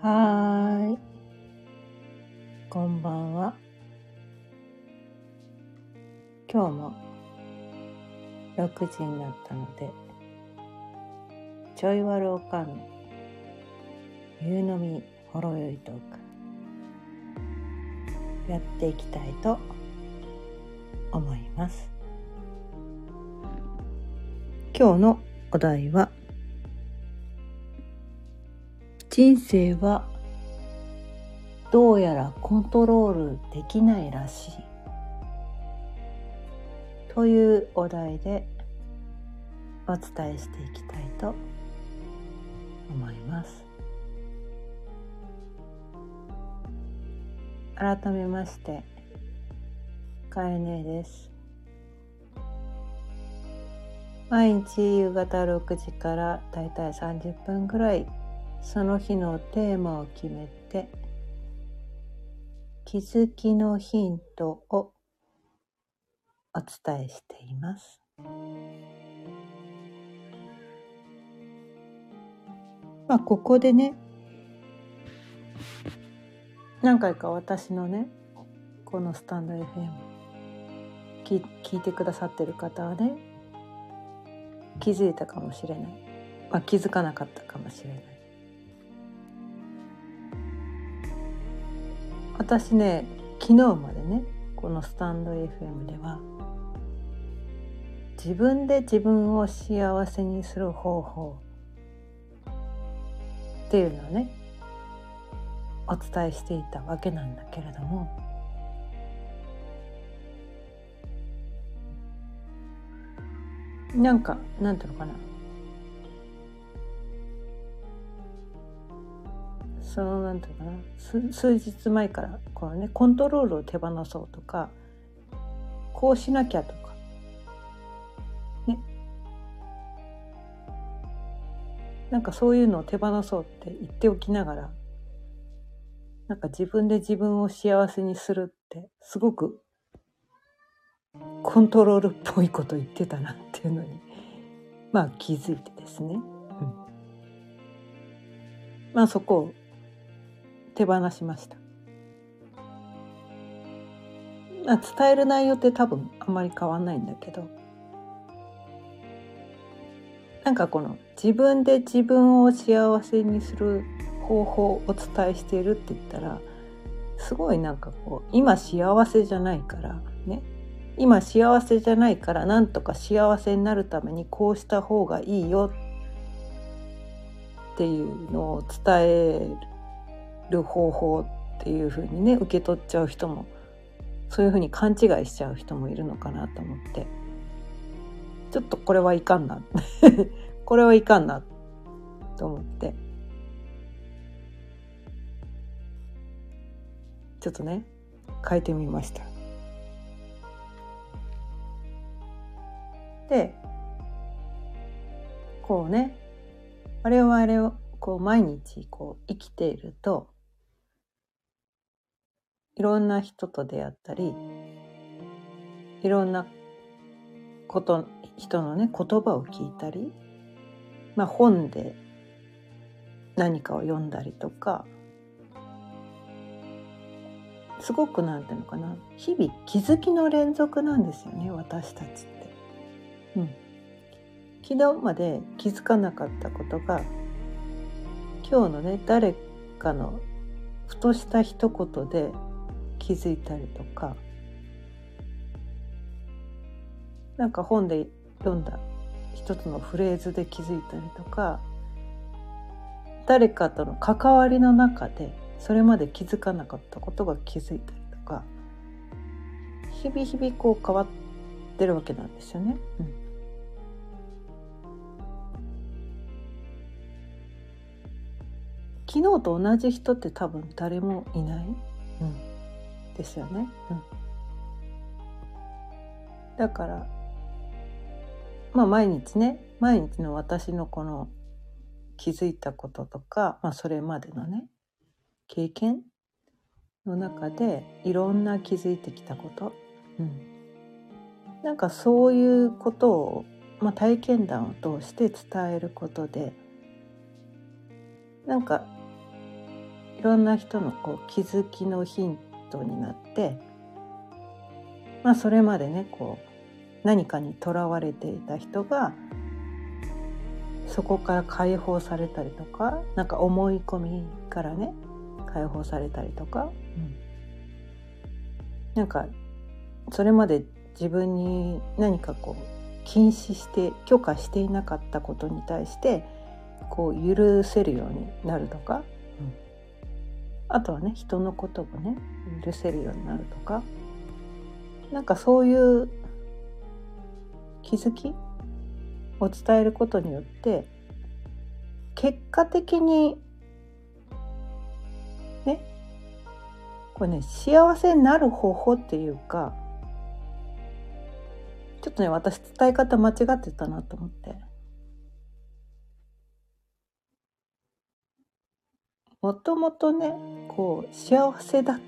はーい。こんばんは。今日も6時になったので、ちょいわるおかんの夕飲みほろよいトークやっていきたいと思います。今日のお題は人生はどうやらコントロールできないらしい。というお題でお伝えしていきたいと思います。改めましてかえねです。毎日夕方6時からだいたい30分ぐらいその日のテーマを決めて気づきのヒントをお伝えしています。まあここでね何回か私のねこのスタンド FM 聞聞いてくださってる方はね気づいたかもしれない、まあ、気づかなかったかもしれない私ね昨日までねこのスタンド FM では自分で自分を幸せにする方法っていうのをねお伝えしていたわけなんだけれどもなんかなんていうのかな。そのなんていうかな。数数日前からこのねコントロールを手放そうとかこうしなきゃとか。ね。なんかそういうのを手放そうって言っておきながらなんか自分で自分を幸せにするってすごくコントロールっぽいこと言ってたなっていうのにまあ気づいてですね、うん、まあそこを手放しました、伝える内容って多分あんまり変わんないんだけど。なんかこの自分で自分を幸せにする方法をお伝えしているって言ったらすごいなんかこう今幸せじゃないからね。今幸せじゃないからなんとか幸せになるためにこうした方がいいよっていうのを伝える方法っていうふうにね受け取っちゃう人もそういうふうに勘違いしちゃう人もいるのかなと思って。ちょっとこれはいかんな。これはいかんなと思って。ちょっとね変えてみました。でこうね我々をこう毎日こう生きているといろんな人と出会ったりいろんなこと人のね言葉を聞いたり、まあ、本で何かを読んだりとかすごくなんていうのかな日々気づきの連続なんですよね私たちって。うん、昨日まで気づかなかったことが今日のね誰かのふとした一言で気づいたりとか。なんか本で読んだ一つのフレーズで気づいたりとか。誰かとの関わりの中でそれまで気づかなかったことが気づいたりとか。日々日々こう変わってるわけなんですよね。うん。昨日と同じ人って多分誰もいない、うん、ですよね。うん、だからまあ毎日ね毎日の私のこの気づいたこととか、まあ、それまでのね経験の中でいろんな気づいてきたこと、うん、なんかそういうことを、まあ、体験談を通して伝えることでなんかいろんな人のこう気づきのヒントになってまあそれまでねこう何かにとらわれていた人がそこから解放されたりとかなんか思い込みからね解放されたりとか、うん、なんかそれまで自分に何かこう禁止して許可していなかったことに対してこう許せるようになるとか、あとはね人のことをね許せるようになるとか。なんかそういう気づきを伝えることによって結果的にねこれね幸せになる方法っていうかちょっとね私伝え方間違ってたなと思って。もともとねこう幸せだっ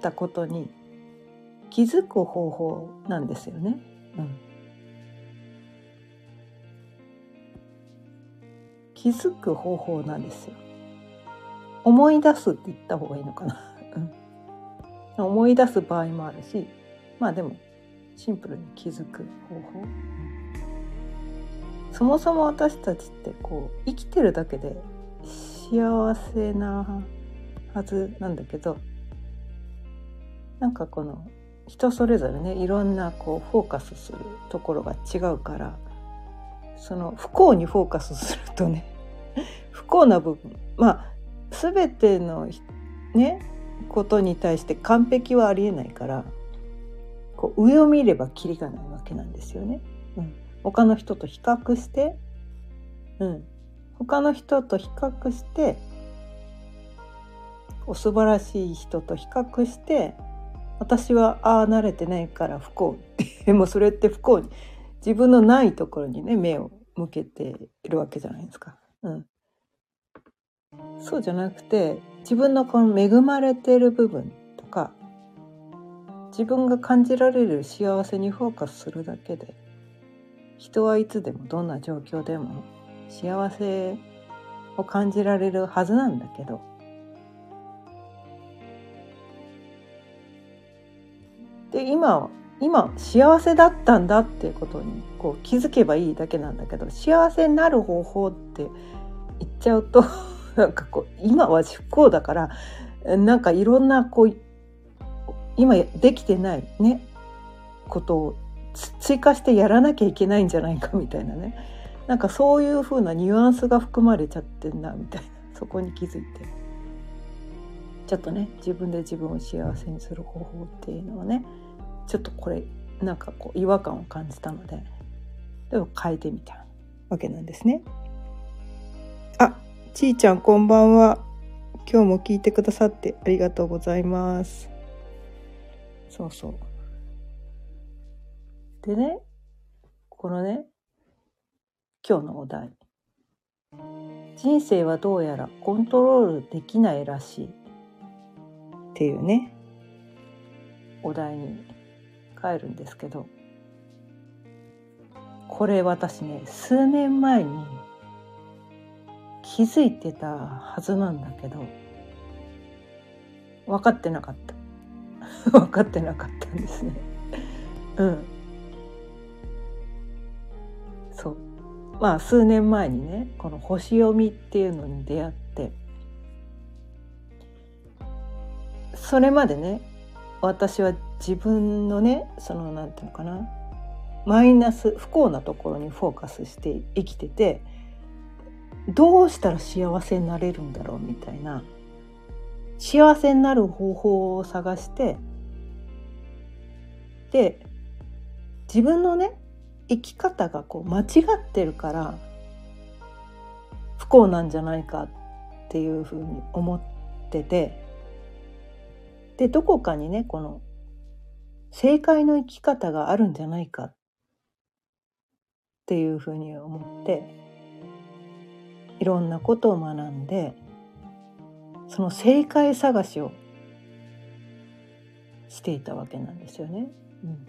たことに気づく方法なんですよね。うん気づく方法なんですよ。思い出すって言った方がいいのかな。うん、思い出す場合もあるしまあでもシンプルに気づく方法。そもそも私たちってこう生きてるだけで幸せなはずなんだけどなんかこの人それぞれねいろんなこうフォーカスするところが違うからその不幸にフォーカスするとね 不幸な部分まあ全てのねことに対して完璧はありえないからこう上を見ればキリがないわけなんですよね。うん、他の人と比較して、うん、他の人と比較してお素晴らしい人と比較して私はああ慣れてないから不幸で もそれって不幸に。自分のないところにね目を向けているわけじゃないですか。うん、そうじゃなくて自分のこの恵まれている部分とか自分が感じられる幸せにフォーカスするだけで人はいつでもどんな状況でも幸せを感じられるはずなんだけど。で今今幸せだったんだっていうことにこう気づけばいいだけなんだけど幸せになる方法って言っちゃうと なんかこう今は不幸だからなんかいろんなこう今できてないねことを追加してやらなきゃいけないんじゃないかみたいなね。なんかそういう風なニュアンスが含まれちゃってんなみたいなそこに気づいてちょっとね自分で自分を幸せにする方法っていうのはねちょっとこれなんかこう違和感を感じたのででも変えてみたわけなんですね。あちーちゃんこんばんは。今日も聞いてくださってありがとうございます。そうそう。でね、このね、今日のお題。人生はどうやらコントロールできないらしい。っていうね、お題に帰るんですけど。これ私ね数年前に気づいてたはずなんだけど。分かってなかった。分かってなかったんですね。うんまあ数年前にねこの星読みっていうのに出会って。それまでね私は自分のねその何て言うのかなマイナス不幸なところにフォーカスして生きててどうしたら幸せになれるんだろうみたいな幸せになる方法を探してで自分のね生き方がこう間違ってるから不幸なんじゃないかっていうふうに思っててでどこかにねこの正解の生き方があるんじゃないかっていうふうに思っていろんなことを学んでその正解探しをしていたわけなんですよね。うん、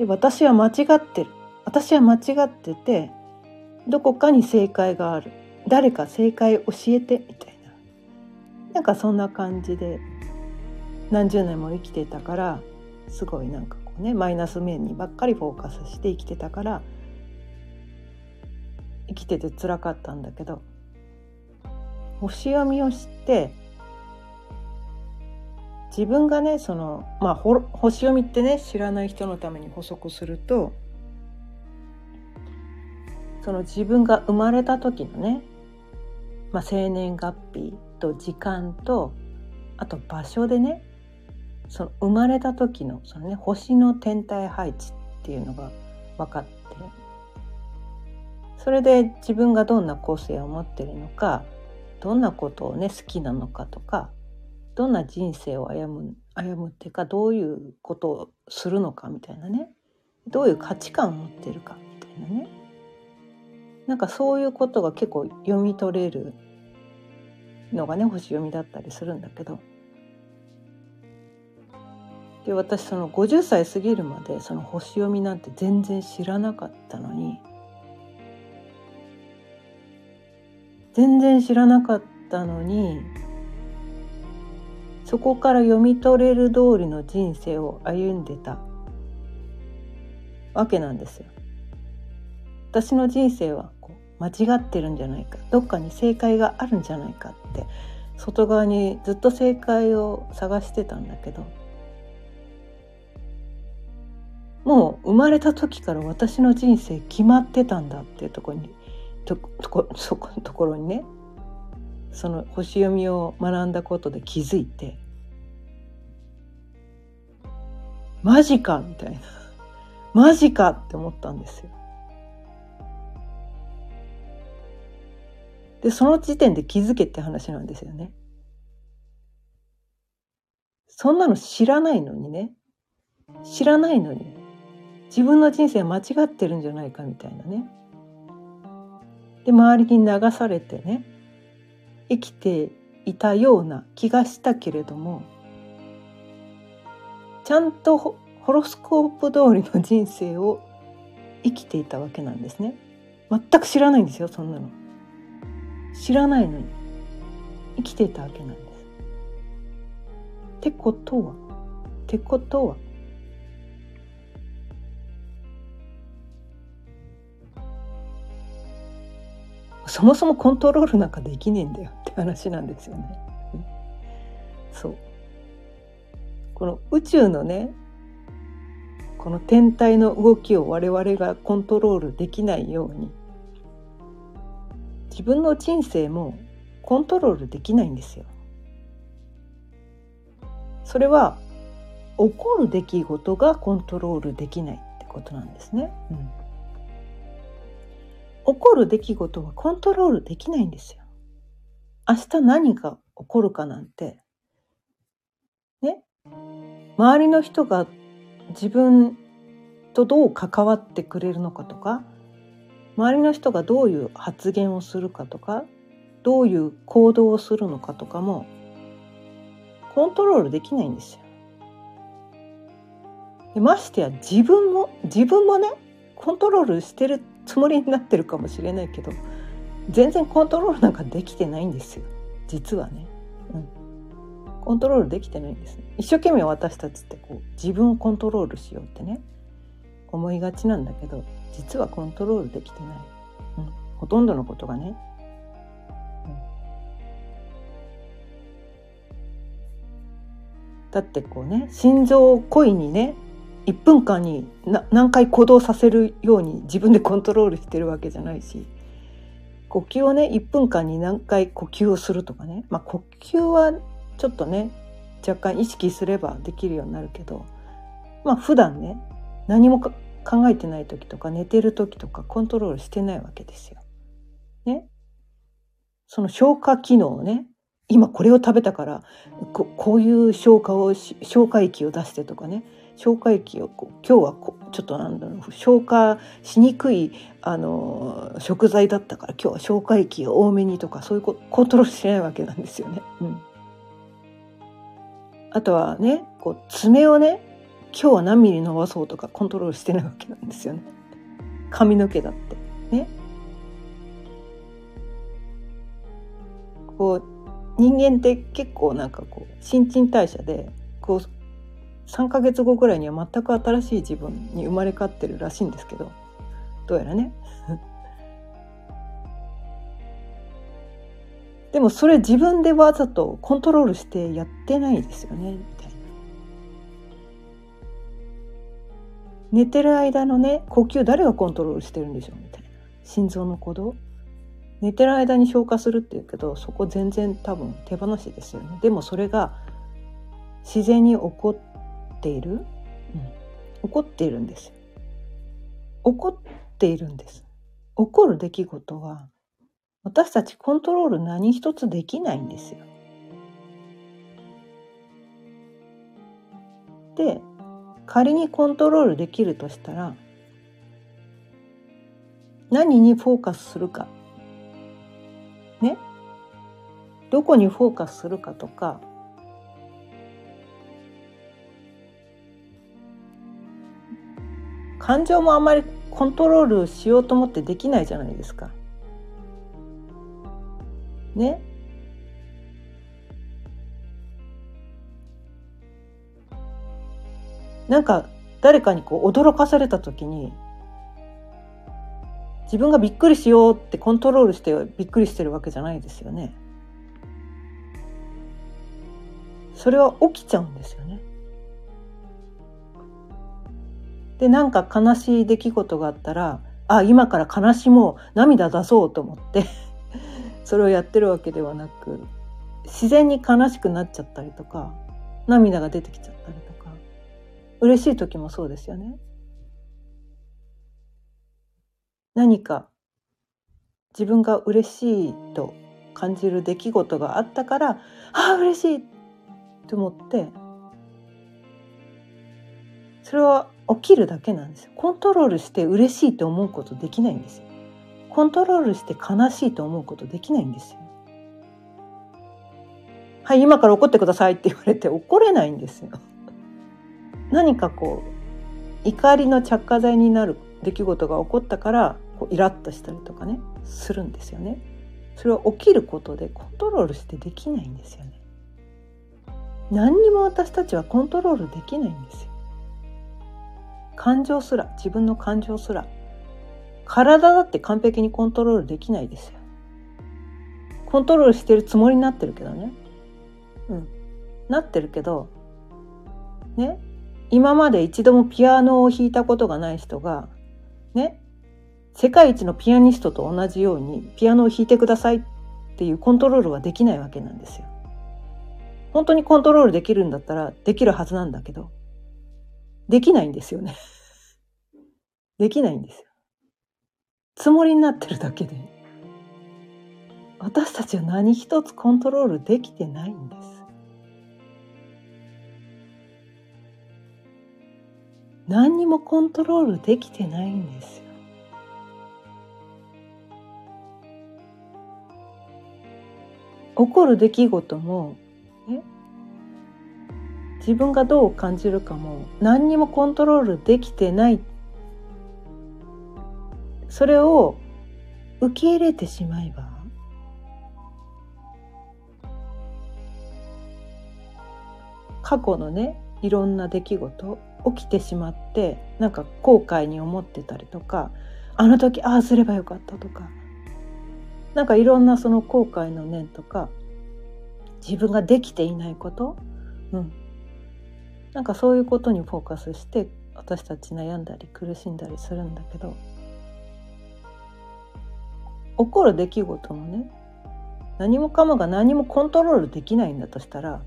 で私は間違ってる。私は間違っててどこかに正解がある。誰か正解教えてみたいな。なんかそんな感じで何十年も生きてたからすごいなんかこうねマイナス面にばっかりフォーカスして生きてたから生きてて辛かったんだけど星読みを知って自分がねそのまあ星読みってね知らない人のために補足するとその自分が生まれた時のね、まあ、生年月日と時間とあと場所でねその生まれた時のその、ね、星の天体配置っていうのが分かってそれで自分がどんな個性を持ってるのかどんなことをね好きなのかとかどんな人生を歩む歩むっていうかどういうことをするのかみたいなね。どういう価値観を持ってるかみたいなね。なんかそういうことが結構読み取れるのがね星読みだったりするんだけど。で私その50歳過ぎるまでその星読みなんて全然知らなかったのに全然知らなかったのにそこから読み取れる通りの人生を歩んでた。わけなんですよ。私の人生はこう間違ってるんじゃないか。どっかに正解があるんじゃないかって。外側にずっと正解を探してたんだけど。もう生まれた時から私の人生決まってたんだっていうところにととそこところにね。その星読みを学んだことで気づいてマジかみたいなマジかって思ったんですよ。でその時点で気づけって話なんですよね。そんなの知らないのにね知らないのに自分の人生間違ってるんじゃないかみたいなね。で周りに流されてね生きていたような気がしたけれどもちゃんとホロスコープ通りの人生を生きていたわけなんですね。全く知らないんですよそんなの。知らないのに生きていたわけなんです。ってことはってことはそもそもコントロールなんかできねえんだよって話なんですよね。そうこの宇宙のねこの天体の動きを我々がコントロールできないように自分の人生もコントロールできないんですよ。それは起こる出来事がコントロールできないってことなんですね。うん起こる出来事はコントロールできないんですよ。明日何が起こるかなんて、ね、周りの人が自分とどう関わってくれるのかとか、周りの人がどういう発言をするかとか、どういう行動をするのかとかも、コントロールできないんですよ。でましてや自分も、自分もね、コントロールしてるつもりになってるかもしれないけど全然コントロールなんかできてないんですよ。実はね、うん、コントロールできてないんです。一生懸命私たちってこう自分をコントロールしようってね思いがちなんだけど実はコントロールできてない、うん、ほとんどのことがね、うん、だってこうね心臓を故意にね1分間に何回行動させるように自分でコントロールしてるわけじゃないし呼吸をね1分間に何回呼吸をするとかね、まあ、呼吸はちょっとね若干意識すればできるようになるけどまあ普段ね何も考えてない時とか寝てる時とかコントロールしてないわけですよ。ね。その消化機能をね今これを食べたからここういう消化を消化液を出してとかね消化液をこう今日はこちょっとなんだろう消化しにくいあの食材だったから今日は消化液を多めにとかそういうことコントロールしないわけなんですよね。うん、あとはねこう爪をね今日は何ミリ伸ばそうとかコントロールしてないわけなんですよね。髪の毛だってね。こう人間って結構なんかこう新陳代謝でこう3ヶ月後ぐらいには全く新しい自分に生まれ変わってるらしいんですけどどうやらね。でもそれ自分でわざとコントロールしてやってないですよねみたいな。寝てる間のね呼吸誰がコントロールしてるんでしょうみたいな。心臓の鼓動。寝てる間に消化するっていうけどそこ全然多分手放しですよね。でもそれが自然に起こっている、うん、起こっているんです。よ起こっているんです。起こる出来事は私たちコントロール何一つできないんですよ。で仮にコントロールできるとしたら何にフォーカスするか。ね？どこにフォーカスするかとか感情もあんまりコントロールしようと思ってできないじゃないですか。ね？なんか誰かにこう驚かされた時に自分がびっくりしようってコントロールしてびっくりしてるわけじゃないですよね。それは起きちゃうんですよね。でなんか悲しい出来事があったらあ今から悲しもう涙出そうと思って それをやってるわけではなく自然に悲しくなっちゃったりとか涙が出てきちゃったりとか嬉しい時もそうですよね。何か自分が嬉しいと感じる出来事があったからああ嬉しいと思ってそれは起きるだけなんですよ。コントロールして嬉しいと思うことできないんですよ。コントロールして悲しいと思うことできないんですよ。はい今から怒ってくださいって言われて怒れないんですよ。何かこう怒りの着火剤になる出来事が起こったからこうイラッとしたりとかねするんですよね。それは起きることでコントロールしてできないんですよね。何にも私たちはコントロールできないんですよ。感情すら自分の感情すら体だって完璧にコントロールできないですよ。コントロールしてるつもりになってるけどね。うん。なってるけど、ね。今まで一度もピアノを弾いたことがない人が、ね。世界一のピアニストと同じようにピアノを弾いてくださいっていうコントロールはできないわけなんですよ。本当にコントロールできるんだったらできるはずなんだけど、できないんですよね。できないんですよ。つもりになってるだけで私たちは何一つコントロールできてないんです何にもコントロールできてないんですよ起こる出来事もね自分がどう感じるかも何にもコントロールできてない。それを受け入れてしまえば過去のねいろんな出来事起きてしまってなんか後悔に思ってたりとかあの時ああすればよかったとかなんかいろんなその後悔の念とか自分ができていないこと、うん、なんかそういうことにフォーカスして私たち悩んだり苦しんだりするんだけど起こる出来事もね何もかもが何もコントロールできないんだとしたら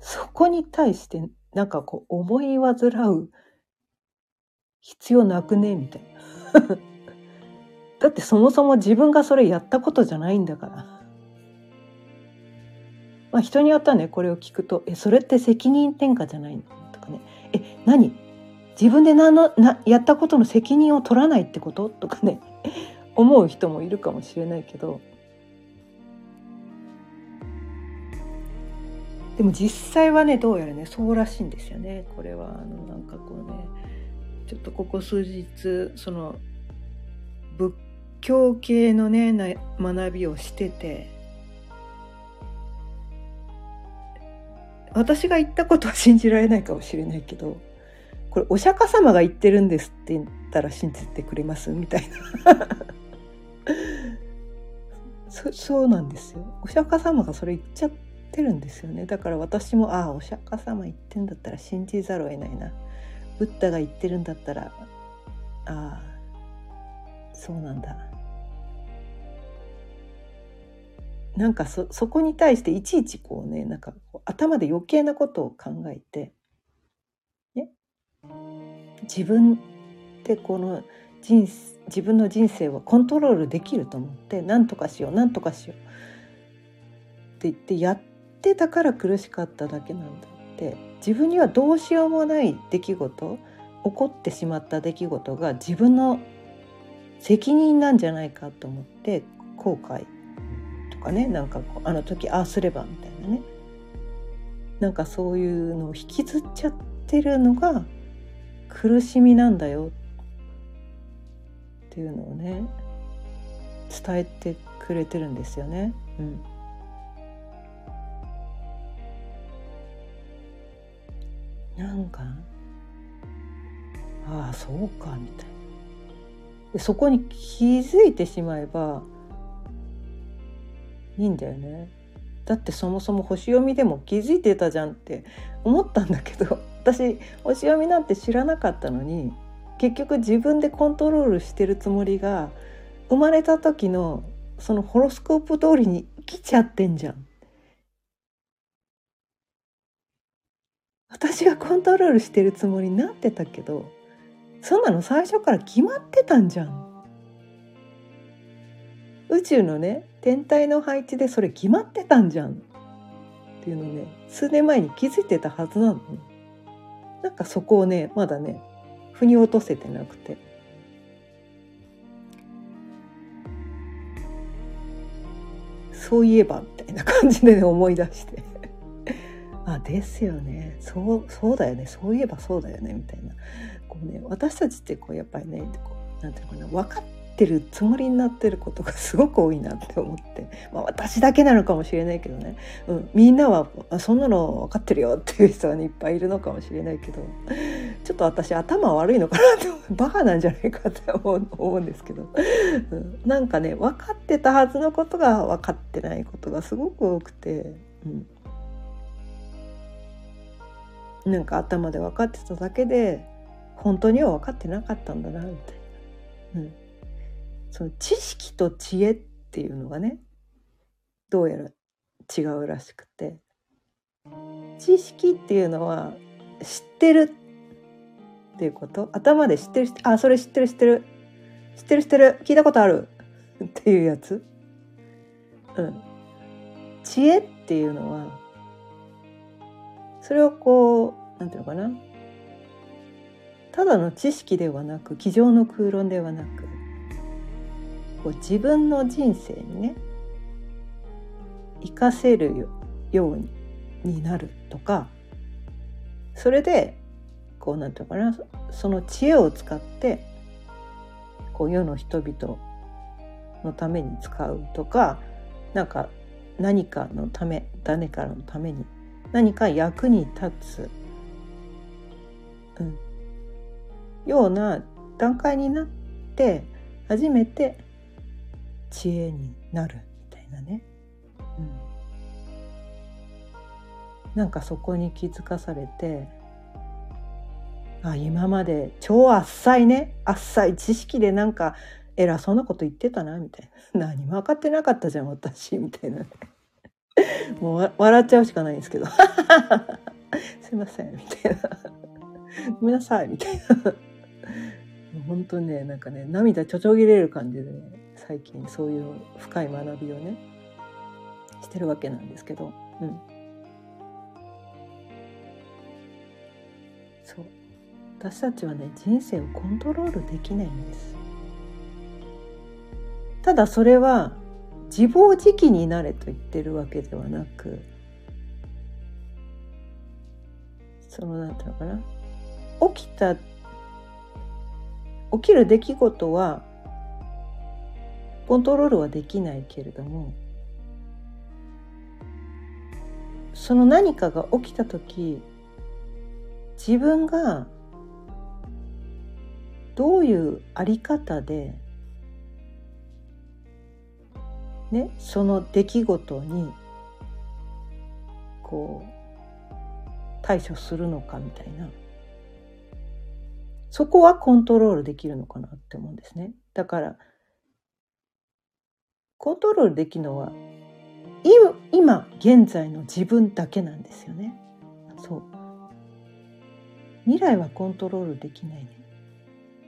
そこに対してなんかこう思い煩う必要なくね？みたいな だってそもそも自分がそれやったことじゃないんだから。まあ人によってはねこれを聞くと「えそれって責任転嫁じゃないの?」とかね「え何？自分で何のなやったことの責任を取らないってこと?」とかね。思う人もいるかもしれないけど。でも実際はねどうやらねそうらしいんですよね。これは。あのなんかこうねちょっとここ数日その仏教系のね学びをしてて私が言ったことは信じられないかもしれないけどこれお釈迦様が言ってるんですって言ったら信じてくれますみたいな。そそうなんですよ。お釈迦様がそれ言っちゃってるんですよね。だから私もああお釈迦様言ってんだったら信じざるを得ないな。ブッダが言ってるんだったらああそうなんだ。なんかそそこに対していちいちこうねなんか頭で余計なことを考えて、ね、自分でこの人自分の人生をコントロールできると思って何とかしよう何とかしよう。って言ってやってたから苦しかっただけなんだって。自分にはどうしようもない出来事起こってしまった出来事が自分の責任なんじゃないかと思って後悔かねなんかこうあの時ああすればみたいなねなんかそういうのを引きずっちゃってるのが苦しみなんだよっていうのをね伝えてくれてるんですよね。うん、なんかああそうかみたいな。そこに気づいてしまえばいいんだよねだってそもそも星読みでも気づいてたじゃんって思ったんだけど私星読みなんて知らなかったのに結局自分でコントロールしてるつもりが生まれた時のそのホロスコープ通りに生きちゃってんじゃん。私がコントロールしてるつもりになってたけどそんなの最初から決まってたんじゃん。宇宙のね天体の配置でそれ決まってたんじゃん。っていうのね数年前に気づいてたはずなのね。なんかそこをねまだね腑に落とせてなくて。そういえばみたいな感じでね思い出して。あですよね。そうそうだよね。そういえばそうだよね。みたいな。こうね私たちってこうやっぱりねこうなんていうかな分かっってるつもりになってることがすごく多いなって思って、まあ、私だけなのかもしれないけどね、うん、みんなはそんなの分かってるよっていう人は、ね、いっぱいいるのかもしれないけど。ちょっと私頭悪いのかなって バカなんじゃないかって思う思うんですけど、うん、なんかね分かってたはずのことが分かってないことがすごく多くて。うん。なんか頭で分かってただけで本当には分かってなかったんだなみたいな。その知識と知恵っていうのがねどうやら違うらしくて。知識っていうのは知ってるっていうこと？頭で知ってるあそれ知ってる知ってる。知ってる知ってる。聞いたことある。っていうやつ？うん。知恵っていうのはそれをこうなんていうのかな？ただの知識ではなく机上の空論ではなくこう自分の人生にね生かせるようになるとかそれでこうなんていうかなその知恵を使ってこう世の人々のために使うとかなんか何かのため誰かのために何か役に立つ、うん、ような段階になって初めて知恵になるみたいなね、うん、なんかそこに気づかされてあ今まで超あっさいね。あっさい知識でなんか偉そうなこと言ってたなみたいな。何も分かってなかったじゃん私みたいなね。もう笑っちゃうしかないんですけど。すいませんみたいな。ごめんなさいみたいな。本当ねなんかね涙ちょちょぎれる感じでね最近そういう深い学びをねしてるわけなんですけど、うん、そう。私たちはね人生をコントロールできないんです。ただそれは自暴自棄になれと言ってるわけではなくそのなんていうのかな。起きた起きる出来事はコントロールはできないけれどもその何かが起きた時自分がどういうあり方でねその出来事にこう対処するのかみたいな。そこはコントロールできるのかなって思うんですね。だからコントロールできるのは今現在の自分だけなんですよね。そう。未来はコントロールできないね。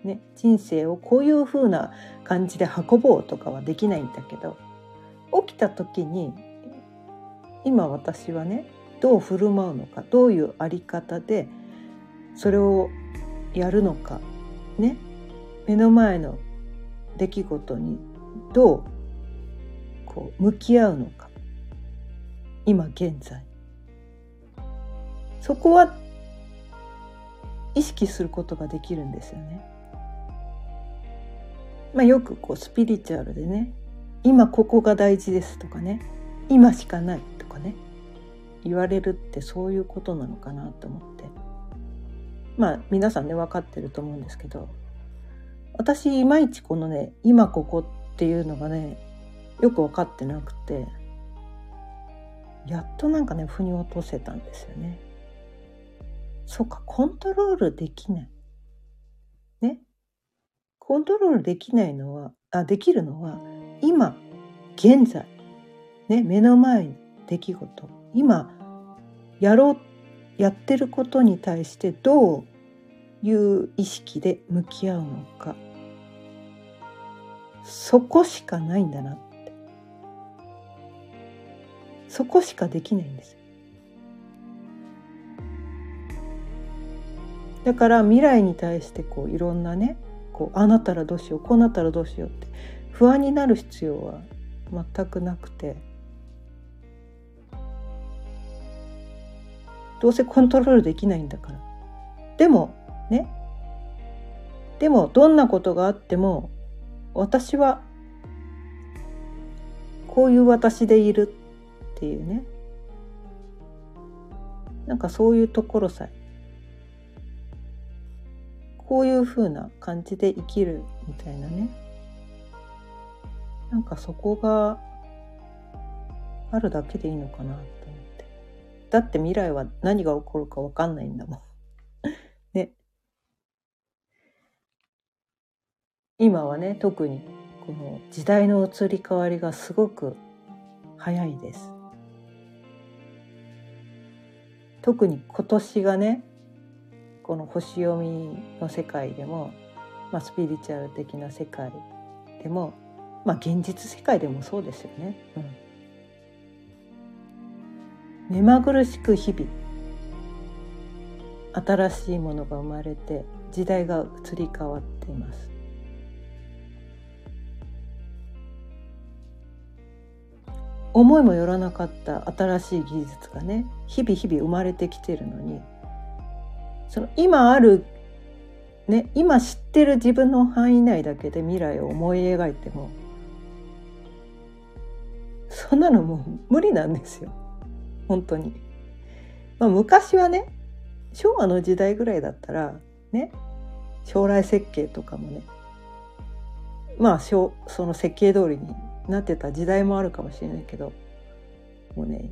ね人生をこういう風な感じで運ぼうとかはできないんだけど起きた時に今私はねどう振る舞うのかどういうあり方でそれをやるのかね。目の前の出来事にどうこう向き合うのか。今現在。そこは意識することができるんですよね。まあ、よくこうスピリチュアルでね今ここが大事ですとかね今しかないとかね言われるってそういうことなのかなと思って。まあ皆さんね分かってると思うんですけど私いまいちこのね今ここっていうのがねよく分かってなくてやっとなんかね腑に落とせたんですよね。そうかコントロールできない。ね。コントロールできないのはあできるのは今現在。ね目の前に出来事。今やろうやってることに対してどういう意識で向き合うのか。そこしかないんだなそこしかできないんです。だから未来に対してこういろんなねこうあなたらどうしようこうなったらどうしようって不安になる必要は全くなくてどうせコントロールできないんだから。でもね。でもどんなことがあっても私はこういう私でいる。っていうね。なんかそういうところさえ。こういうふうな感じで生きるみたいなね。なんかそこがあるだけでいいのかなと思って。だって未来は何が起こるか分かんないんだもん。ね。今はね特にこの時代の移り変わりがすごく早いです。特に今年がねこの星読みの世界でも、まあ、スピリチュアル的な世界でもまあ現実世界でもそうですよね。うん、目まぐるしく日々新しいものが生まれて時代が移り変わっています。思いもよらなかった新しい技術がね日々日々生まれてきてるのにその今あるね今知ってる自分の範囲内だけで未来を思い描いてもそんなのもう無理なんですよ本当に。まあ、昔はね昭和の時代ぐらいだったらね将来設計とかもねまあその設計通りになってた時代もあるかもしれないけどもうね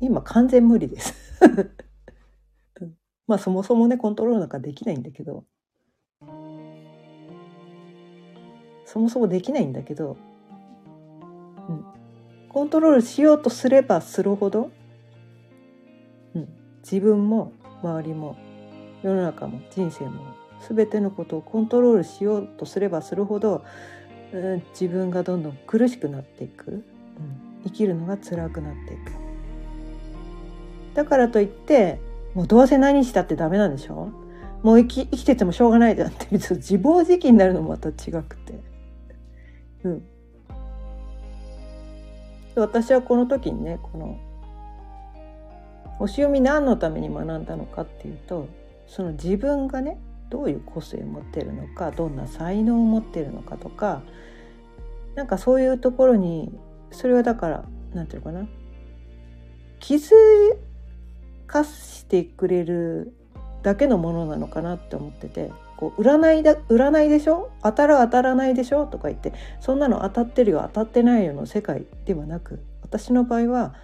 今完全無理です。まあそもそもねコントロールなんかできないんだけど。そもそもできないんだけどうん。コントロールしようとすればするほど、うん、自分も周りも世の中も人生も全てのことをコントロールしようとすればするほど、うん、自分がどんどん苦しくなっていく、うん、生きるのが辛くなっていく。だからといってもうどうせ何したってダメなんでしょ？もう生き生きててもしょうがないじゃんって 自暴自棄になるのもまた違くて。うん、私はこの時にねこの星読み何のために学んだのかっていうとその自分がねどういう個性を持ってるのかどんな才能を持ってるのかとかなんかそういうところにそれはだから何て言うのかな気づかしてくれるだけのものなのかなって思っててこう占いだ占いでしょ？当たる当たらないでしょ？とか言ってそんなの当たってるよ当たってないよの世界ではなく私の場合は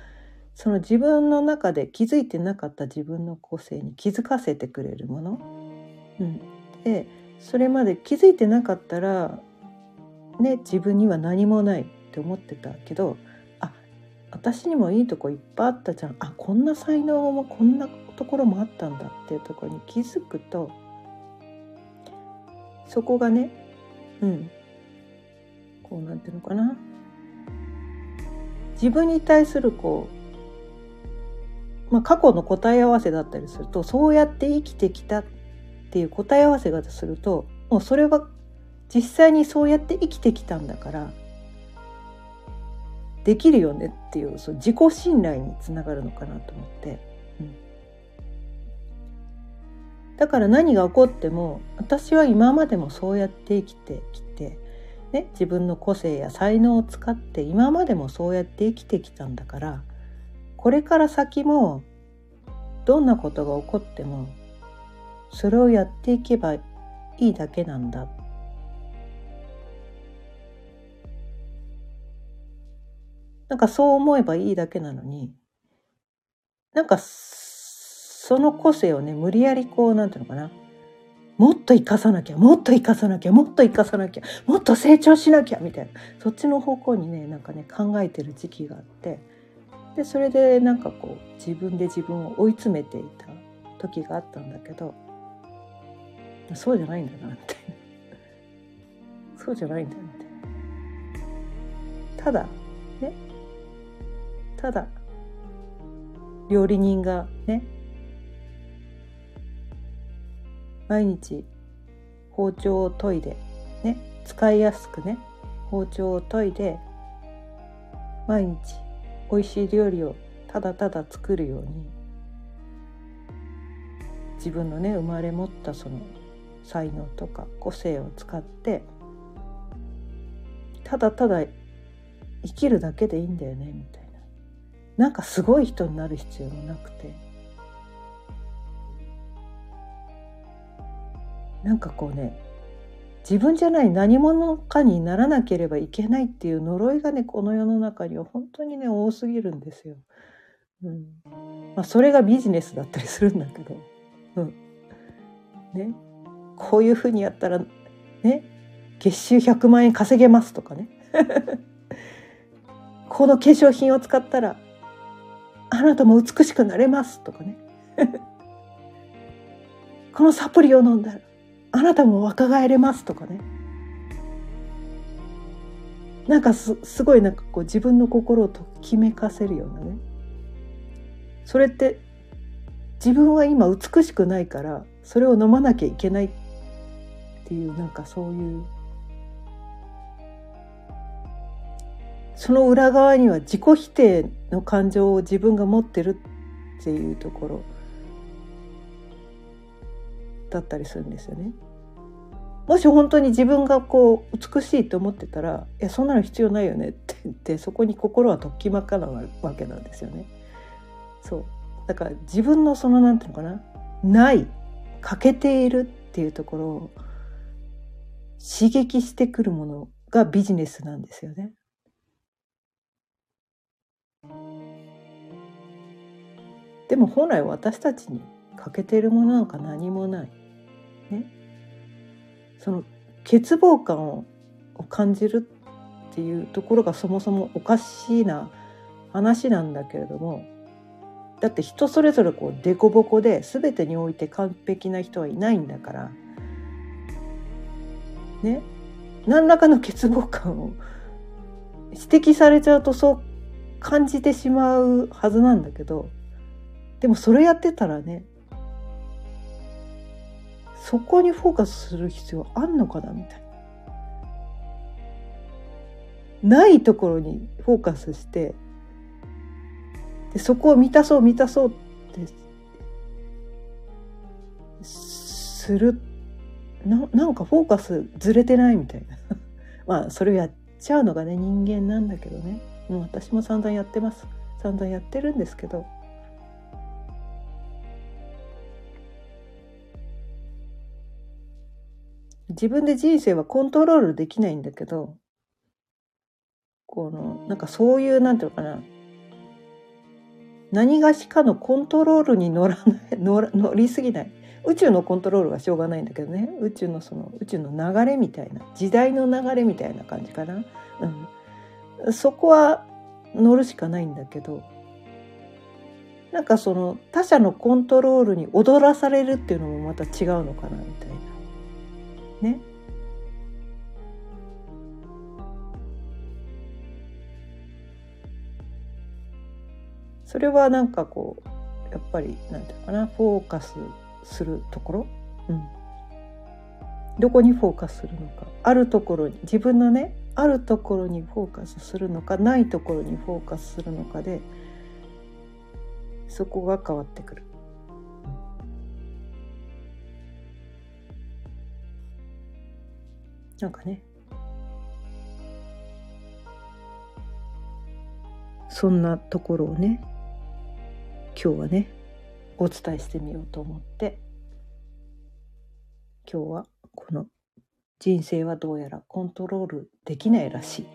その自分の中で気づいてなかった自分の個性に気づかせてくれるもの、うん、でそれまで気づいてなかったらね自分には何もないって思ってたけどあ私にもいいとこいっぱいあったじゃん。あこんな才能もこんなところもあったんだっていうところに気づくとそこがねうん。こうなんていうのかな。自分に対するこう、まあ、過去の答え合わせだったりするとそうやって生きてきたってていう答え合わせがするともうそれは実際にそうやって生きてきたんだからできるよねっていうそう自己信頼につながるのかなと思って、うん、だから何が起こっても私は今までもそうやって生きてきて、ね、自分の個性や才能を使って今までもそうやって生きてきたんだからこれから先もどんなことが起こってもそれをやっていけばいいだけなんだなんかそう思えばいいだけなのに、なんかその個性をね、無理やりこう、なんていうのかな。もっと生かさなきゃ、もっと生かさなきゃ、もっと生かさなきゃ、もっと成長しなきゃ、みたいな。そっちの方向にね、なんかね、考えてる時期があって、で、それでなんかこう、自分で自分を追い詰めていた時があったんだけど、そうじゃないんだな、って。そうじゃないんだよ、みたいな。ただ、ね、ただ料理人がね毎日包丁を研いでね使いやすくね包丁を研いで毎日美味しい料理をただただ作るように自分のね生まれ持ったその才能とか個性を使ってただただ生きるだけでいいんだよねみたいな。なんかすごい人になる必要もなくて。なんかこうね自分じゃない何者かにならなければいけないっていう呪いがねこの世の中には本当にね多すぎるんですよ。うん。まあ、それがビジネスだったりするんだけど、うん。ね、こういうふうにやったらね月収100万円稼げますとかね。この化粧品を使ったらあなたも美しくなれますとかね。このサプリを飲んだらあなたも若返れますとかね。なんかすすごいなんかこう自分の心をときめかせるようなね。それって自分は今美しくないからそれを飲まなきゃいけないっていうなんかそういうその裏側には自己否定の感情を自分が持ってるっていうところだったりするんですよね。もし本当に自分がこう美しいと思ってたら「いやそんなの必要ないよね」って言ってそこに心はときまかなわけなんですよね。そうだから自分のその何て言うのかなない欠けているっていうところを刺激してくるものがビジネスなんですよね。でも本来私たちに欠けているものなんか何もない。ね。その欠乏感を感じるっていうところがそもそもおかしいな話なんだけれどもだって人それぞれこう凸凹で全てにおいて完璧な人はいないんだからね何らかの欠乏感を指摘されちゃうとそう感じてしまうはずなんだけどでもそれやってたらねそこにフォーカスする必要あんのかなみたいな。ないところにフォーカスしてでそこを満たそう満たそうってするななんかフォーカスずれてないみたいな。まあそれをやっちゃうのがね人間なんだけどね。もう私も散々やってます。散々やってるんですけど。自分で人生はコントロールできないんだけどこのなんかそういうなんていうのかな。何がしかのコントロールに乗らない乗りすぎない。宇宙のコントロールはしょうがないんだけどね。宇宙のその宇宙の流れみたいな時代の流れみたいな感じかな、うん、そこは乗るしかないんだけどなんかその他者のコントロールに踊らされるっていうのもまた違うのかなみたいな。ね。それはなんかこうやっぱりなんていうかなフォーカスするところ、うん、どこにフォーカスするのか？あるところに自分のねあるところにフォーカスするのかないところにフォーカスするのかでそこが変わってくる。なんかね。そんなところをね今日はねお伝えしてみようと思って今日はこの「人生はどうやらコントロールできないらしい」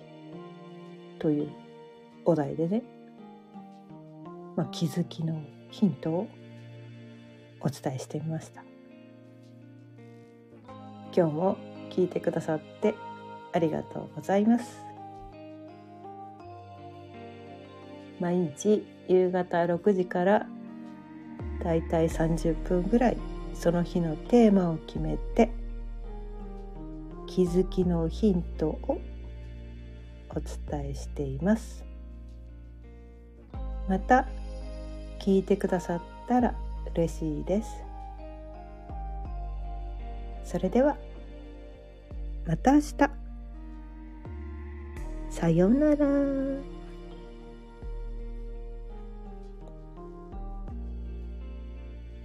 というお題でね、まあ、気づきのヒントをお伝えしてみました。今日も聞いてくださってありがとうございます。毎日夕方6時からだいたい30分ぐらいその日のテーマを決めて気づきのヒントをお伝えしています。また聞いてくださったら嬉しいです。それではまた明日。さようなら。